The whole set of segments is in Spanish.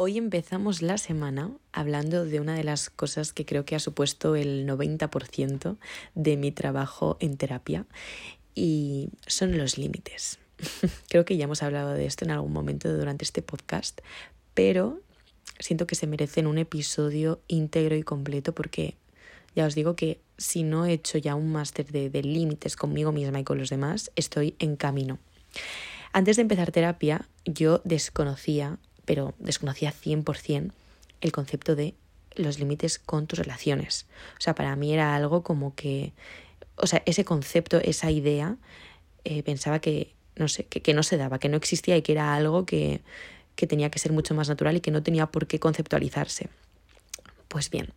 Hoy empezamos la semana hablando de una de las cosas que creo que ha supuesto el 90% de mi trabajo en terapia y son los límites. creo que ya hemos hablado de esto en algún momento durante este podcast, pero siento que se merecen un episodio íntegro y completo porque ya os digo que si no he hecho ya un máster de, de límites conmigo misma y con los demás, estoy en camino. Antes de empezar terapia, yo desconocía pero desconocía 100% el concepto de los límites con tus relaciones. O sea, para mí era algo como que, o sea, ese concepto, esa idea, eh, pensaba que, no sé, que, no se daba, que no existía y que era algo que, que tenía que ser mucho más natural y que no tenía por qué conceptualizarse. Pues bien,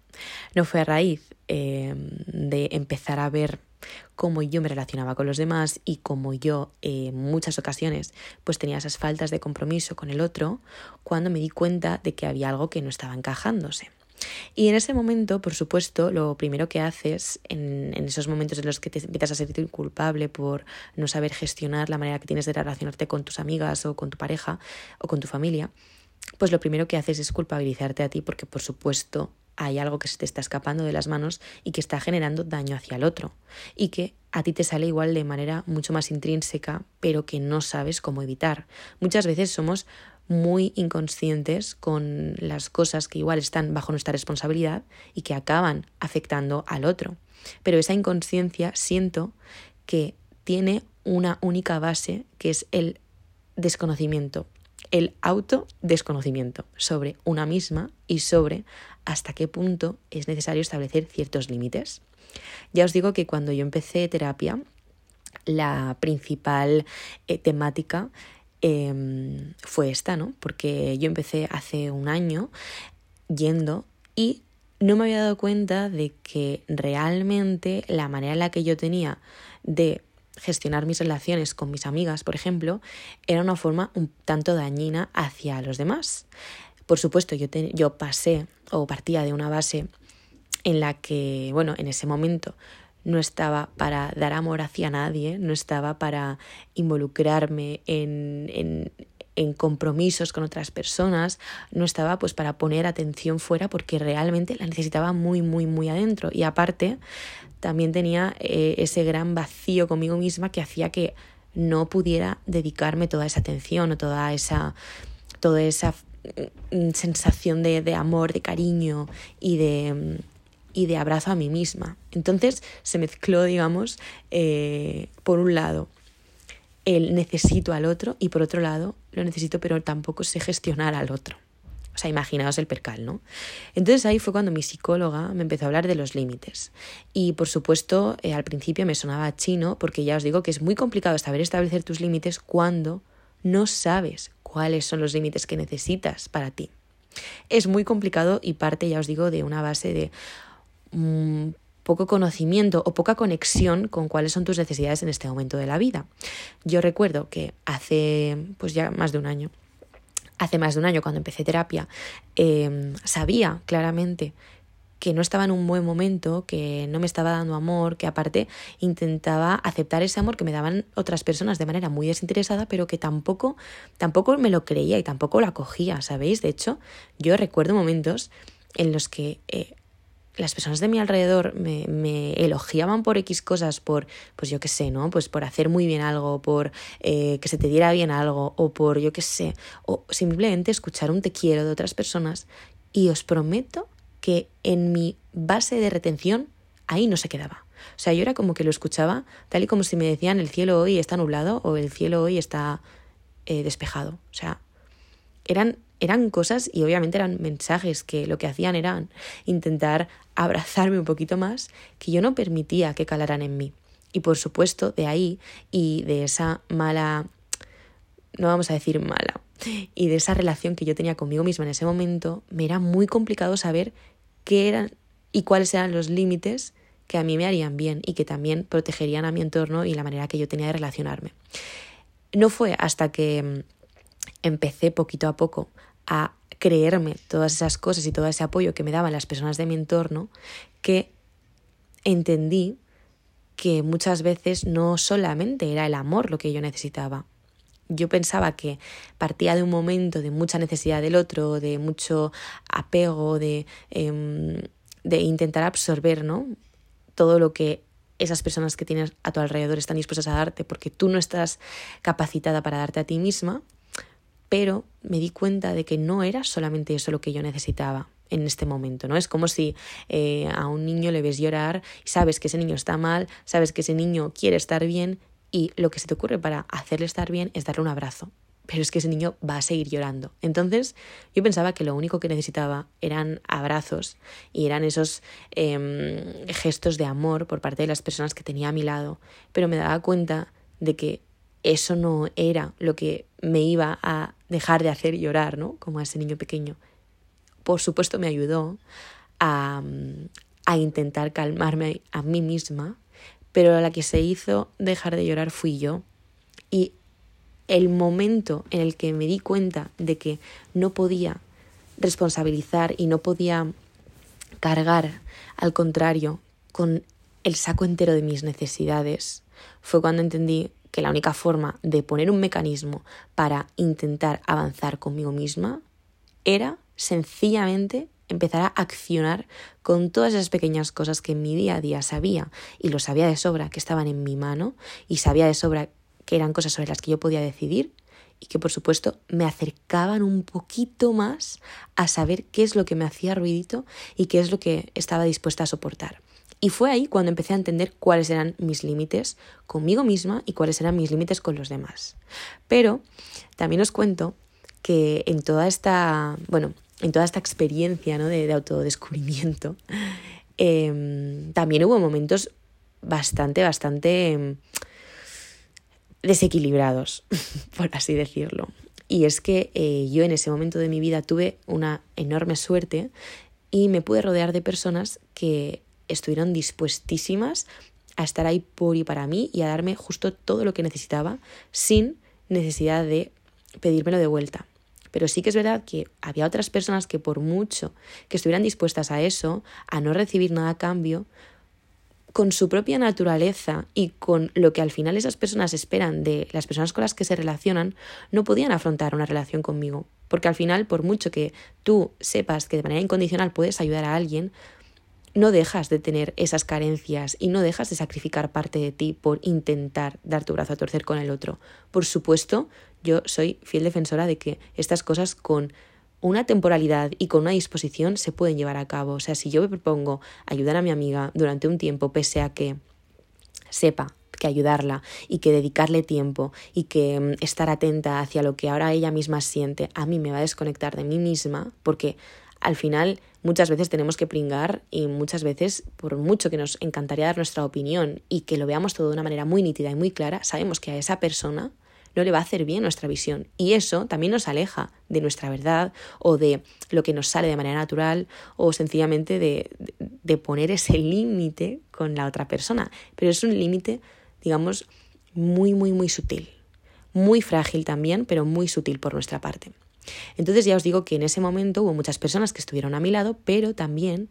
no fue a raíz eh, de empezar a ver cómo yo me relacionaba con los demás y cómo yo en muchas ocasiones pues tenía esas faltas de compromiso con el otro, cuando me di cuenta de que había algo que no estaba encajándose. Y en ese momento, por supuesto, lo primero que haces en, en, esos momentos en los que te empiezas a sentir culpable por no saber gestionar la manera que tienes de relacionarte con tus amigas o con tu pareja o con tu familia, pues lo primero que haces es culpabilizarte a ti porque, por supuesto, hay algo que se te está escapando de las manos y que está generando daño hacia el otro y que a ti te sale igual de manera mucho más intrínseca pero que no sabes cómo evitar. Muchas veces somos muy inconscientes con las cosas que igual están bajo nuestra responsabilidad y que acaban afectando al otro. Pero esa inconsciencia siento que tiene una única base que es el desconocimiento, el autodesconocimiento sobre una misma y sobre hasta qué punto es necesario establecer ciertos límites. Ya os digo que cuando yo empecé terapia, la principal eh, temática em, fue esta, ¿no? Porque yo empecé hace un año yendo y no me había dado cuenta de que realmente la manera en la que yo tenía de gestionar mis relaciones con mis amigas, por ejemplo, era una forma un tanto dañina hacia los demás. Por supuesto, yo, yo pasé o partía de una base en la que, bueno, en ese momento no estaba para dar amor hacia nadie, no estaba para involucrarme en, en, en compromisos con otras personas, no estaba pues para poner atención fuera porque realmente la necesitaba muy, muy, muy adentro. Y aparte, también tenía eh, ese gran vacío conmigo misma que hacía que no pudiera dedicarme toda esa atención o toda esa, toda esa mm, sensación de, de amor, de cariño y de, y de abrazo a mí misma. Entonces se mezcló, digamos, eh, por un lado, el necesito al otro y por otro lado, lo necesito pero tampoco sé gestionar al otro. O sea, imaginaos el percal, ¿no? Entonces ahí fue cuando mi psicóloga me empezó a hablar de los límites. Y por supuesto, eh, al principio me sonaba chino, porque ya os digo que es muy complicado saber establecer tus límites cuando no sabes cuáles son los límites que necesitas para ti. Es muy complicado y parte, ya os digo, de una base de mm, poco conocimiento o poca conexión con cuáles son tus necesidades en este momento de la vida. Yo recuerdo que hace pues ya más de un año hace más de un año cuando empecé terapia, em, sabía claramente que no estaba en un buen momento, que no me estaba dando amor, que aparte intentaba aceptar ese amor que me daban otras personas de manera muy desinteresada, pero que tampoco, tampoco me lo creía y tampoco lo acogía, ¿sabéis? De hecho, yo recuerdo momentos en los que eh, las personas de mi alrededor me, me, elogiaban por X cosas, por, pues yo qué sé, ¿no? Pues por hacer muy bien algo, por eh, que se te diera bien algo, o por yo qué sé, o simplemente escuchar un te quiero de otras personas. Y os prometo que en mi base de retención ahí no se quedaba. O sea, yo era como que lo escuchaba tal y como si me decían el cielo hoy está nublado o el cielo hoy está eh, despejado. O sea, eran eran cosas y obviamente eran mensajes que lo que hacían eran intentar abrazarme un poquito más que yo no permitía que calaran en mí. Y por supuesto, de ahí y de esa mala, no vamos a decir mala, y de esa relación que yo tenía conmigo misma en ese momento, me era muy complicado saber qué eran y cuáles eran los límites que a mí me harían bien y que también protegerían a mi entorno y la manera que yo tenía de relacionarme. No fue hasta que empecé poquito a poco a creerme todas esas cosas y todo ese apoyo que me daban las personas de mi entorno, que entendí que muchas veces no solamente era el amor lo que yo necesitaba. yo pensaba que partía de un momento de mucha necesidad del otro, de mucho apego, de, em, de intentar absorber, ¿no? Todo lo que esas personas que tienes a tu alrededor están dispuestas a darte porque tú no estás capacitada para darte a ti misma, pero me di cuenta de que no era solamente eso lo que yo necesitaba en este momento, ¿no? Es como si eh, a un niño le ves llorar y sabes que ese niño está mal, sabes que ese niño quiere estar bien y lo que se te ocurre para hacerle estar bien es darle un abrazo. Pero es que ese niño va a seguir llorando. Entonces yo pensaba que lo único que necesitaba eran abrazos y eran esos em, gestos de amor por parte de las personas que tenía a mi lado. Pero me daba cuenta de que eso no era lo que me iba a dejar de hacer llorar, ¿no? Como a ese niño pequeño. Por supuesto me ayudó a, a intentar calmarme a mí misma pero la que se hizo dejar de llorar fui yo. Y el momento en el que me di cuenta de que no podía responsabilizar y no podía cargar, al contrario, con el saco entero de mis necesidades, fue cuando entendí que la única forma de poner un mecanismo para intentar avanzar conmigo misma era sencillamente empezar a accionar con todas esas pequeñas cosas que en mi día a día sabía y lo sabía de sobra que estaban en mi mano y sabía de sobra que eran cosas sobre las que yo podía decidir y que por supuesto me acercaban un poquito más a saber qué es lo que me hacía ruidito y qué es lo que estaba dispuesta a soportar. Y fue ahí cuando empecé a entender cuáles eran mis límites conmigo misma y cuáles eran mis límites con los demás. Pero también os cuento que en toda esta, bueno, en toda esta experiencia ¿no? de, autodescubrimiento, em, también hubo momentos bastante, bastante em, desequilibrados, por así decirlo. Y es que eh, yo en ese momento de mi vida tuve una enorme suerte y me pude rodear de personas que estuvieron dispuestísimas a estar ahí por y para mí y a darme justo todo lo que necesitaba sin necesidad de pedírmelo de vuelta. Pero sí que es verdad que había otras personas que por mucho que estuvieran dispuestas a eso, a no recibir nada a cambio, con su propia naturaleza y con lo que al final esas personas esperan de las personas con las que se relacionan, no podían afrontar una relación conmigo. Porque al final, por mucho que tú sepas que de manera incondicional puedes ayudar a alguien, no dejas de tener esas carencias y no dejas de sacrificar parte de ti por intentar dar tu brazo a torcer con el otro. Por supuesto, yo soy fiel defensora de que estas cosas con una temporalidad y con una disposición se pueden llevar a cabo. O sea, si yo me propongo ayudar a mi amiga durante un tiempo, pese a que sepa que ayudarla y que dedicarle tiempo y que mm, estar atenta hacia lo que ahora ella misma siente, a mí me va a desconectar de mí misma, porque al final muchas veces tenemos que pringar y muchas veces, por mucho que nos encantaría dar nuestra opinión y que lo veamos todo de una manera muy nítida y muy clara, sabemos que a esa persona no le va a hacer bien nuestra visión. Y eso también nos aleja de nuestra verdad o de lo que nos sale de manera natural o sencillamente de, de poner ese límite con la otra persona. Pero es un límite, digamos, muy, muy, muy sutil. Muy frágil también, pero muy sutil por nuestra parte. Entonces ya os digo que en ese momento hubo muchas personas que estuvieron a mi lado, pero también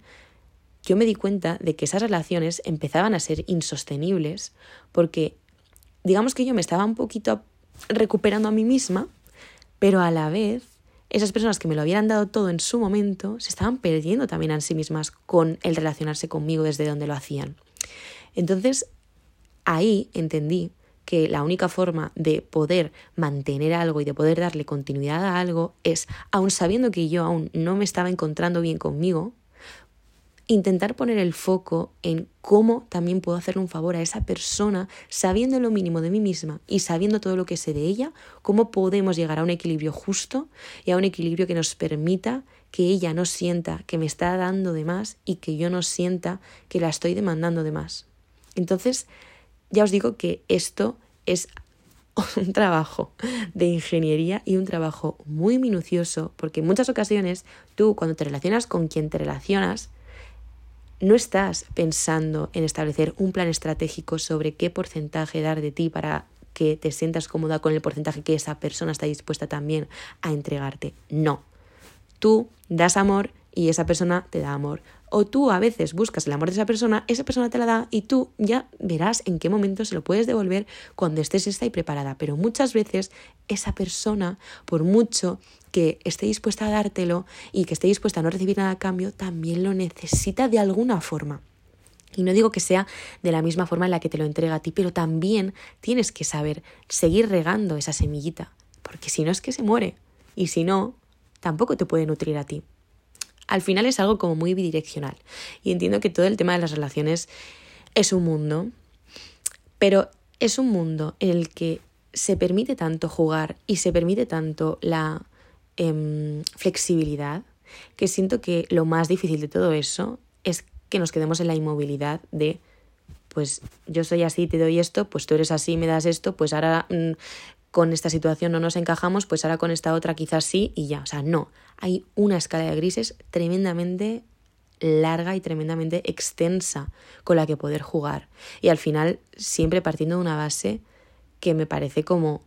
yo me di cuenta de que esas relaciones empezaban a ser insostenibles porque digamos que yo me estaba un poquito recuperando a mí misma, pero a la vez esas personas que me lo habían dado todo en su momento se estaban perdiendo también a sí mismas con el relacionarse conmigo desde donde lo hacían. Entonces, ahí entendí que la única forma de poder mantener algo y de poder darle continuidad a algo es, aun sabiendo que yo aún no me estaba encontrando bien conmigo, intentar poner el foco en cómo también puedo hacerle un favor a esa persona, sabiendo lo mínimo de mí misma y sabiendo todo lo que sé de ella, cómo podemos llegar a un equilibrio justo y a un equilibrio que nos permita que ella no sienta que me está dando de más y que yo no sienta que la estoy demandando de más. Entonces, ya os digo que esto es un trabajo de ingeniería y un trabajo muy minucioso, porque en muchas ocasiones tú cuando te relacionas con quien te relacionas, no estás pensando en establecer un plan estratégico sobre qué porcentaje dar de ti para que te sientas cómoda con el porcentaje que esa persona está dispuesta también a entregarte. No. Tú das amor y esa persona te da amor. O tú a veces buscas el amor de esa persona, esa persona te la da y tú ya verás en qué momento se lo puedes devolver cuando estés lista y preparada. Pero muchas veces esa persona, por mucho que esté dispuesta a dártelo y que esté dispuesta a no recibir nada a cambio, también lo necesita de alguna forma. Y no digo que sea de la misma forma en la que te lo entrega a ti, pero también tienes que saber seguir regando esa semillita, porque si no es que se muere, y si no, tampoco te puede nutrir a ti. Al final es algo como muy bidireccional, y entiendo que todo el tema de las relaciones es un mundo, pero es un mundo en el que se permite tanto jugar y se permite tanto la em, flexibilidad, que siento que lo más difícil de todo eso es que nos quedemos en la inmovilidad de, pues yo soy así, te doy esto, pues tú eres así, me das esto, pues ahora mm, con esta situación no nos encajamos, pues ahora con esta otra quizás sí y ya. O sea, no, hay una escala de grises tremendamente larga y tremendamente extensa con la que poder jugar. Y al final siempre partiendo de una base que me parece como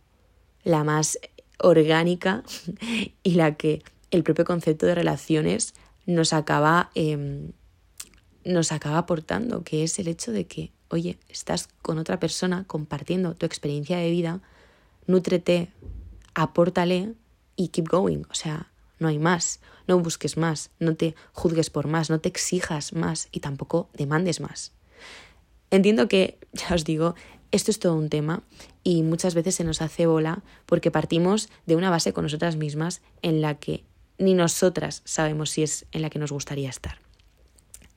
la más orgánica y la que el propio concepto de relaciones nos acaba em, nos acaba aportando, que es el hecho de que, oye, estás con otra persona compartiendo tu experiencia de vida, nútrete, apórtale y keep going. O sea, no hay más, no busques más, no te juzgues por más, no te exijas más y tampoco demandes más. Entiendo que, ya os digo, esto es todo un tema y muchas veces se nos hace bola porque partimos de una base con nosotras mismas en la que ni nosotras sabemos si es en la que nos gustaría estar.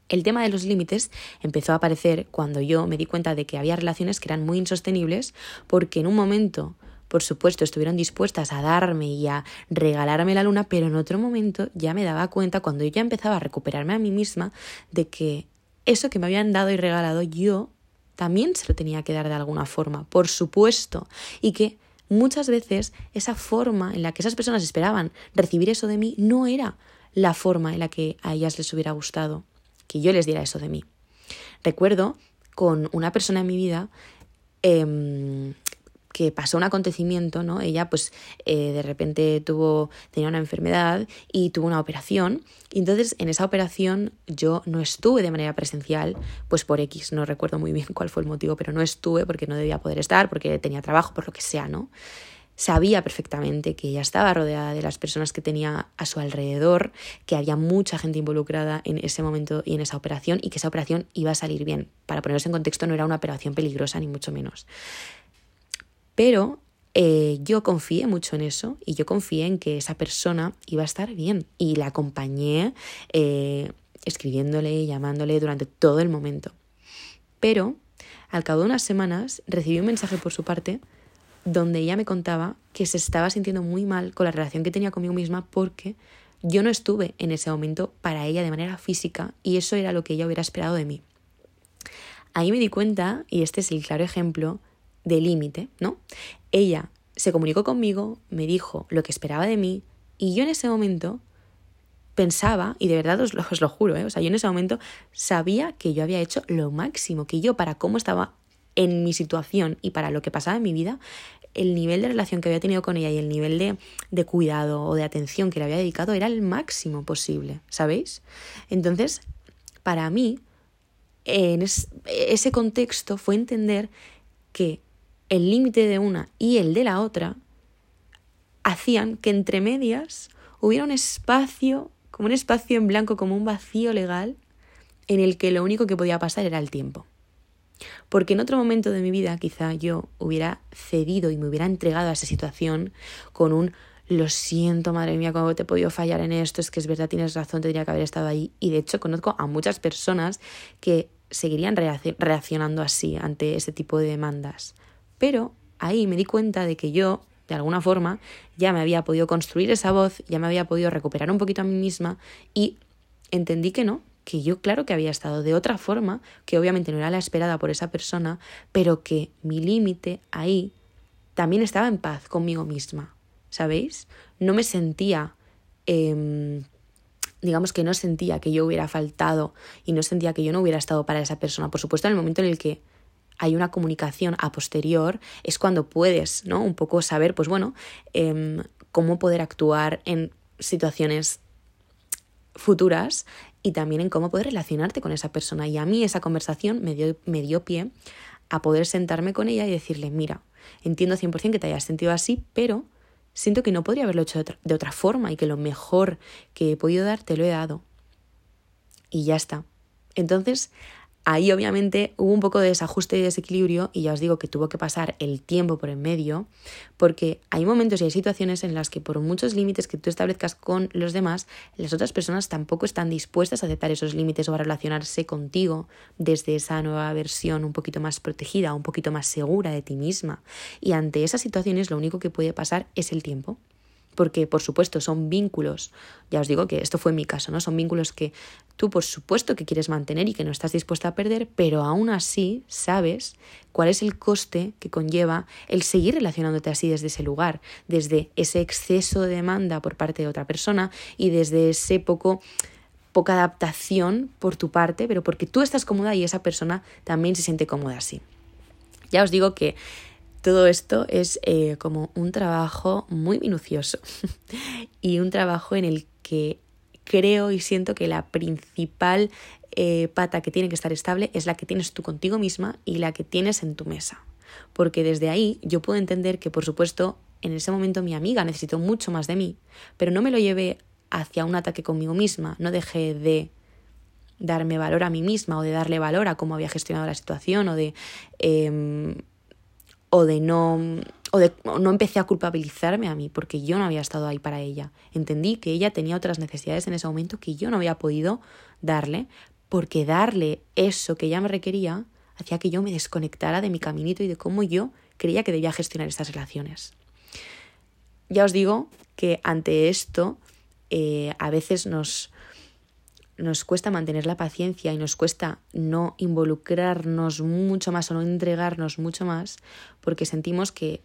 El tema de los límites empezó a aparecer cuando yo me di cuenta de que había relaciones que eran muy insostenibles porque en un momento, por supuesto, estuvieron dispuestas a darme y a regalarme la luna, pero en otro momento ya me daba cuenta cuando yo ya empezaba a recuperarme a mí misma de que eso que me habían dado y regalado yo también se lo tenía que dar de alguna forma, por supuesto, y que muchas veces esa forma en la que esas personas esperaban recibir eso de mí no era la forma en la que a ellas les hubiera gustado que yo les diera eso de mí. Recuerdo con una persona en mi vida em, que pasó un acontecimiento, ¿no? Ella pues eh, de repente tuvo, tenía una enfermedad y tuvo una operación. Y entonces en esa operación yo no estuve de manera presencial, pues por X, no recuerdo muy bien cuál fue el motivo, pero no estuve porque no debía poder estar, porque tenía trabajo, por lo que sea, ¿no? sabía perfectamente que ella estaba rodeada de las personas que tenía a su alrededor, que había mucha gente involucrada en ese momento y en esa operación y que esa operación iba a salir bien. Para ponerse en contexto, no era una operación peligrosa ni mucho menos. Pero eh, yo confié mucho en eso y yo confié en que esa persona iba a estar bien y la acompañé eh, escribiéndole, llamándole durante todo el momento. Pero al cabo de unas semanas recibí un mensaje por su parte donde ella me contaba que se estaba sintiendo muy mal con la relación que tenía conmigo misma porque yo no estuve en ese momento para ella de manera física y eso era lo que ella hubiera esperado de mí. Ahí me di cuenta, y este es el claro ejemplo, de límite, ¿no? Ella se comunicó conmigo, me dijo lo que esperaba de mí y yo en ese momento pensaba, y de verdad os lo, juro, ¿eh? o sea, yo en ese momento sabía que yo había hecho lo máximo, que yo para cómo estaba en mi situación y para lo que pasaba en mi vida, el nivel de relación que había tenido con ella y el nivel de, de cuidado o de atención que le había dedicado era el máximo posible, ¿sabéis? Entonces, para mí, en ese contexto fue entender que el límite de una y el de la otra hacían que entre medias hubiera un espacio, como un espacio en blanco, como un vacío legal, en el que lo único que podía pasar era el tiempo. Porque en otro momento de mi vida quizá yo hubiera cedido y me hubiera entregado a esa situación con un lo siento, madre mía, cómo te he podido fallar en esto, es que es verdad, tienes razón, tendría que haber estado ahí. Y de hecho conozco a muchas personas que seguirían reaccionando así ante ese tipo de demandas. Pero ahí me di cuenta de que yo, de alguna forma, ya me había podido construir esa voz, ya me había podido recuperar un poquito a mí misma y entendí que no, que yo claro que había estado de otra forma, que obviamente no era la esperada por esa persona, pero que mi límite ahí también estaba en paz conmigo misma, ¿sabéis? No me sentía, em, digamos que no sentía que yo hubiera faltado y no sentía que yo no hubiera estado para esa persona. Por supuesto, en el momento en el que hay una comunicación a posterior, es cuando puedes, ¿no? Un poco saber, pues bueno, em, cómo poder actuar en situaciones futuras y también en cómo poder relacionarte con esa persona. Y a mí esa conversación me dio, me dio pie a poder sentarme con ella y decirle, mira, entiendo 100% que te hayas sentido así, pero siento que no podría haberlo hecho de otra, de otra forma y que lo mejor que he podido dar te lo he dado. Y ya está. Entonces, Ahí obviamente hubo un poco de desajuste y desequilibrio y ya os digo que tuvo que pasar el tiempo por en medio porque hay momentos y hay situaciones en las que por muchos límites que tú establezcas con los demás, las otras personas tampoco están dispuestas a aceptar esos límites o a relacionarse contigo desde esa nueva versión un poquito más protegida, un poquito más segura de ti misma. Y ante esas situaciones lo único que puede pasar es el tiempo porque por supuesto son vínculos, ya os digo que esto fue mi caso, ¿no? Son vínculos que tú por supuesto que quieres mantener y que no estás dispuesta a perder, pero aún así sabes cuál es el coste que conlleva el seguir relacionándote así desde ese lugar, desde ese exceso de demanda por parte de otra persona y desde ese poco poca adaptación por tu parte, pero porque tú estás cómoda y esa persona también se siente cómoda así. Ya os digo que todo esto es eh, como un trabajo muy minucioso y un trabajo en el que creo y siento que la principal eh, pata que tiene que estar estable es la que tienes tú contigo misma y la que tienes en tu mesa. Porque desde ahí yo puedo entender que, por supuesto, en ese momento mi amiga necesitó mucho más de mí, pero no me lo llevé hacia un ataque conmigo misma, no dejé de darme valor a mí misma o de darle valor a cómo había gestionado la situación o de em, o de no o de no empecé a culpabilizarme a mí porque yo no había estado ahí para ella. Entendí que ella tenía otras necesidades en ese momento que yo no había podido darle, porque darle eso que ella me requería hacía que yo me desconectara de mi caminito y de cómo yo creía que debía gestionar estas relaciones. Ya os digo que ante esto eh, a veces nos, nos cuesta mantener la paciencia y nos cuesta no involucrarnos mucho más o no entregarnos mucho más porque sentimos que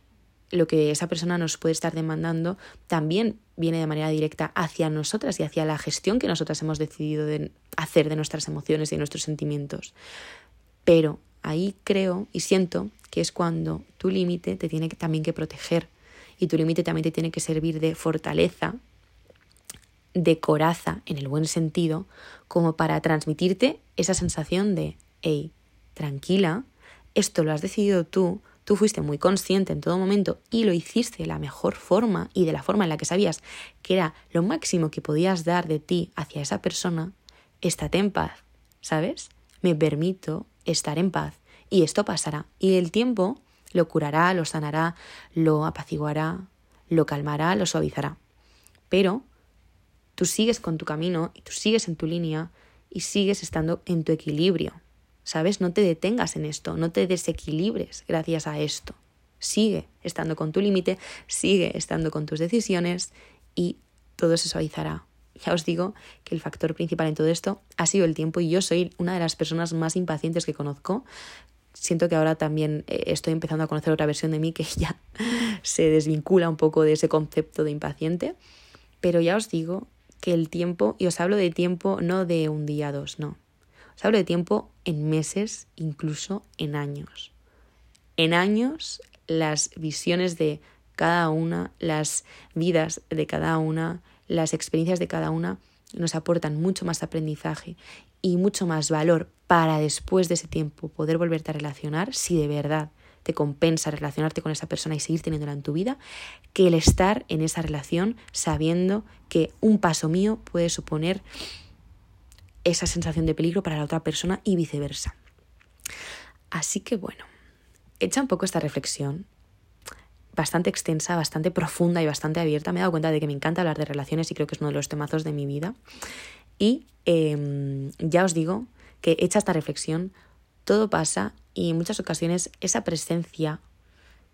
lo que esa persona nos puede estar demandando también viene de manera directa hacia nosotras y hacia la gestión que nosotras hemos decidido de hacer de nuestras emociones y de nuestros sentimientos. Pero ahí creo y siento que es cuando tu límite te tiene también que proteger y tu límite también te tiene que servir de fortaleza de coraza, en el buen sentido, como para transmitirte esa sensación de, hey, tranquila, esto lo has decidido tú, tú fuiste muy consciente en todo momento y lo hiciste de la mejor forma y de la forma en la que sabías que era lo máximo que podías dar de ti hacia esa persona, estate en paz, ¿sabes? Me permito estar en paz y esto pasará y el tiempo lo curará, lo sanará, lo apaciguará, lo calmará, lo suavizará. Pero Tú sigues con tu camino y tú sigues en tu línea y sigues estando en tu equilibrio. ¿Sabes? No te detengas en esto, no te desequilibres gracias a esto. Sigue estando con tu límite, sigue estando con tus decisiones y todo se suavizará. Ya os digo que el factor principal en todo esto ha sido el tiempo y yo soy una de las personas más impacientes que conozco. Siento que ahora también eh, estoy empezando a conocer otra versión de mí que ya se desvincula un poco de ese concepto de impaciente. Pero ya os digo que el tiempo, y os hablo de tiempo no de un día, dos, no. Os hablo de tiempo en meses, incluso en años. En años, las visiones de cada una, las vidas de cada una, las experiencias de cada una nos aportan mucho más aprendizaje y mucho más valor para después de ese tiempo poder volverte a relacionar si de verdad te compensa relacionarte con esa persona y seguir teniéndola en tu vida, que el estar en esa relación sabiendo que un paso mío puede suponer esa sensación de peligro para la otra persona y viceversa. Así que bueno, hecha un poco esta reflexión, bastante extensa, bastante profunda y bastante abierta, me he dado cuenta de que me encanta hablar de relaciones y creo que es uno de los temazos de mi vida. Y em, ya os digo que hecha esta reflexión, todo pasa y en muchas ocasiones esa presencia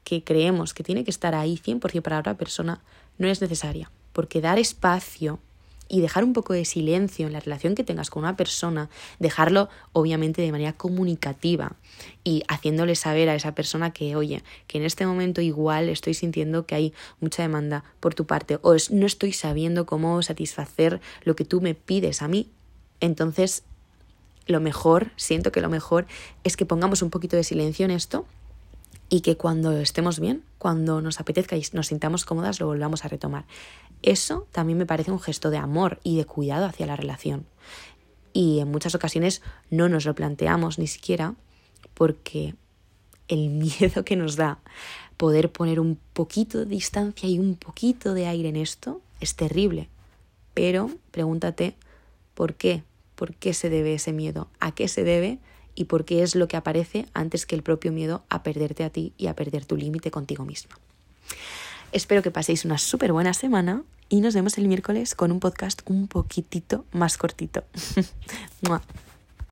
que creemos que tiene que estar ahí 100% para otra persona no es necesaria, porque dar espacio y dejar un poco de silencio en la relación que tengas con una persona, dejarlo obviamente de manera comunicativa y haciéndole saber a esa persona que, oye, que en este momento igual estoy sintiendo que hay mucha demanda por tu parte o no estoy sabiendo cómo satisfacer lo que tú me pides a mí, entonces lo mejor, siento que lo mejor es que pongamos un poquito de silencio en esto y que cuando estemos bien, cuando nos apetezca y nos sintamos cómodas, lo volvamos a retomar. Eso también me parece un gesto de amor y de cuidado hacia la relación. Y en muchas ocasiones no nos lo planteamos ni siquiera porque el miedo que nos da poder poner un poquito de distancia y un poquito de aire en esto es terrible. Pero pregúntate por qué, por qué se debe ese miedo, a qué se debe y por qué es lo que aparece antes que el propio miedo a perderte a ti y a perder tu límite contigo misma. Espero que paséis una súper buena semana y nos vemos el miércoles con un podcast un poquitito más cortito.